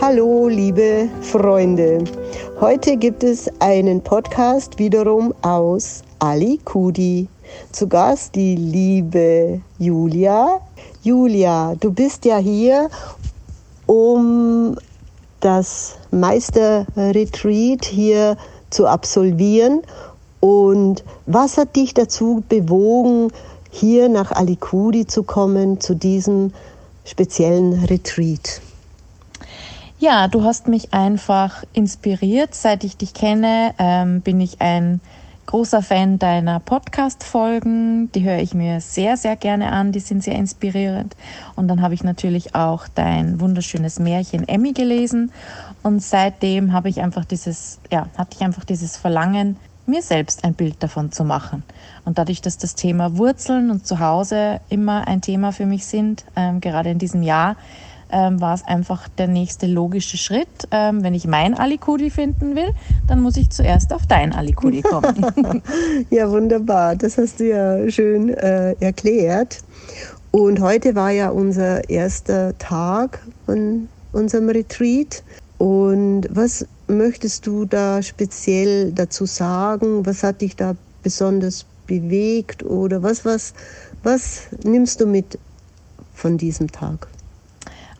Hallo, liebe Freunde. Heute gibt es einen Podcast wiederum aus Ali Kudi. Zu Gast die liebe Julia. Julia, du bist ja hier, um das Meisterretreat hier zu absolvieren. Und was hat dich dazu bewogen, hier nach Alikudi zu kommen, zu diesem speziellen Retreat? Ja, du hast mich einfach inspiriert. Seit ich dich kenne, ähm, bin ich ein großer Fan deiner Podcast-Folgen. Die höre ich mir sehr, sehr gerne an. Die sind sehr inspirierend. Und dann habe ich natürlich auch dein wunderschönes Märchen Emmy gelesen. Und seitdem habe ich einfach dieses, ja, hatte ich einfach dieses Verlangen, mir selbst ein Bild davon zu machen. Und dadurch, dass das Thema Wurzeln und Zuhause immer ein Thema für mich sind, ähm, gerade in diesem Jahr, ähm, war es einfach der nächste logische Schritt. Ähm, wenn ich mein Alikudi finden will, dann muss ich zuerst auf dein Alikudi kommen. ja, wunderbar. Das hast du ja schön äh, erklärt. Und heute war ja unser erster Tag von unserem Retreat. Und was möchtest du da speziell dazu sagen? Was hat dich da besonders bewegt oder was, was, was nimmst du mit von diesem Tag?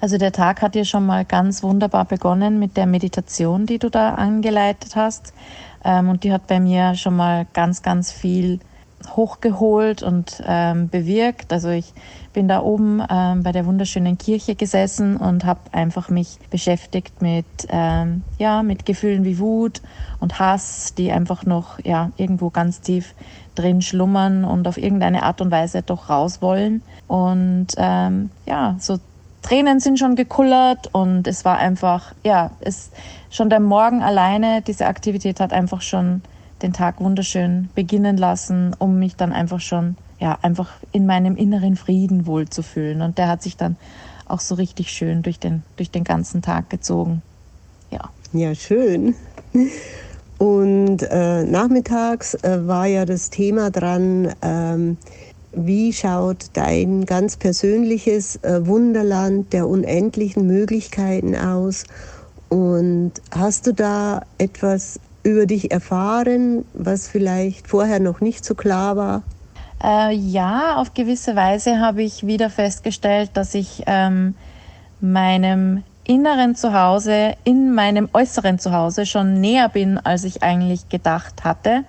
Also der Tag hat ja schon mal ganz wunderbar begonnen mit der Meditation, die du da angeleitet hast. Ähm, und die hat bei mir schon mal ganz, ganz viel hochgeholt und ähm, bewirkt. Also ich bin da oben ähm, bei der wunderschönen Kirche gesessen und habe einfach mich beschäftigt mit ähm, ja mit Gefühlen wie Wut und Hass, die einfach noch ja irgendwo ganz tief drin schlummern und auf irgendeine Art und Weise doch raus wollen. Und ähm, ja, so Tränen sind schon gekullert und es war einfach, ja, es schon der Morgen alleine, diese Aktivität hat einfach schon den Tag wunderschön beginnen lassen, um mich dann einfach schon, ja, einfach in meinem inneren Frieden wohlzufühlen. Und der hat sich dann auch so richtig schön durch den, durch den ganzen Tag gezogen. Ja. Ja, schön. Und äh, nachmittags äh, war ja das Thema dran, ähm, wie schaut dein ganz persönliches äh, Wunderland der unendlichen Möglichkeiten aus? Und hast du da etwas über dich erfahren, was vielleicht vorher noch nicht so klar war? Äh, ja, auf gewisse Weise habe ich wieder festgestellt, dass ich ähm, meinem inneren Zuhause, in meinem äußeren Zuhause schon näher bin, als ich eigentlich gedacht hatte.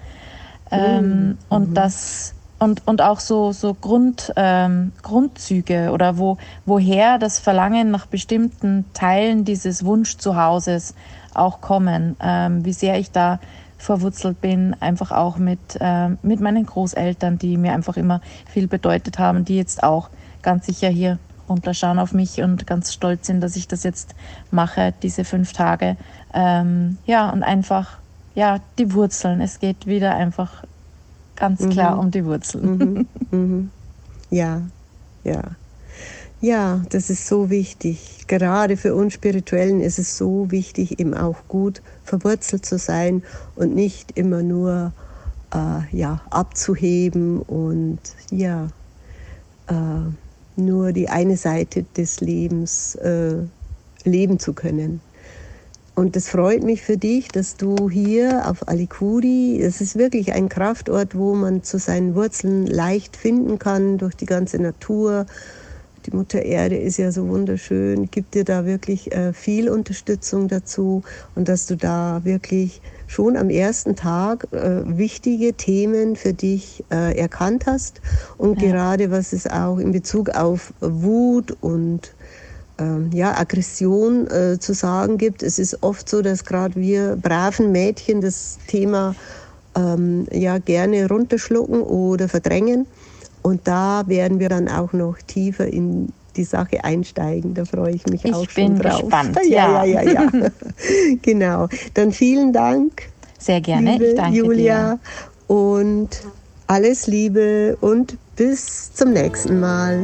Ähm, mhm. Und dass und, und auch so, so Grund, ähm, Grundzüge oder wo, woher das Verlangen nach bestimmten Teilen dieses Wunschzuhauses auch kommen, ähm, wie sehr ich da verwurzelt bin, einfach auch mit, ähm, mit meinen Großeltern, die mir einfach immer viel bedeutet haben, die jetzt auch ganz sicher hier runterschauen auf mich und ganz stolz sind, dass ich das jetzt mache, diese fünf Tage. Ähm, ja, und einfach, ja, die Wurzeln. Es geht wieder einfach ganz mhm. klar um die Wurzeln. Mhm. Mhm. Ja, ja. Ja, das ist so wichtig. Gerade für uns Spirituellen ist es so wichtig, eben auch gut verwurzelt zu sein und nicht immer nur äh, ja, abzuheben und ja, äh, nur die eine Seite des Lebens äh, leben zu können. Und es freut mich für dich, dass du hier auf Alikuri, es ist wirklich ein Kraftort, wo man zu seinen Wurzeln leicht finden kann durch die ganze Natur. Die Mutter Erde ist ja so wunderschön, gibt dir da wirklich äh, viel Unterstützung dazu und dass du da wirklich schon am ersten Tag äh, wichtige Themen für dich äh, erkannt hast und ja. gerade was es auch in Bezug auf Wut und ähm, ja, Aggression äh, zu sagen gibt. Es ist oft so, dass gerade wir braven Mädchen das Thema ähm, ja gerne runterschlucken oder verdrängen. Und da werden wir dann auch noch tiefer in die Sache einsteigen. Da freue ich mich ich auch schon drauf. Gespannt, ja, ja, ja, ja. ja. genau. Dann vielen Dank Sehr gerne. Liebe ich danke Julia. dir. Und alles Liebe und bis zum nächsten Mal.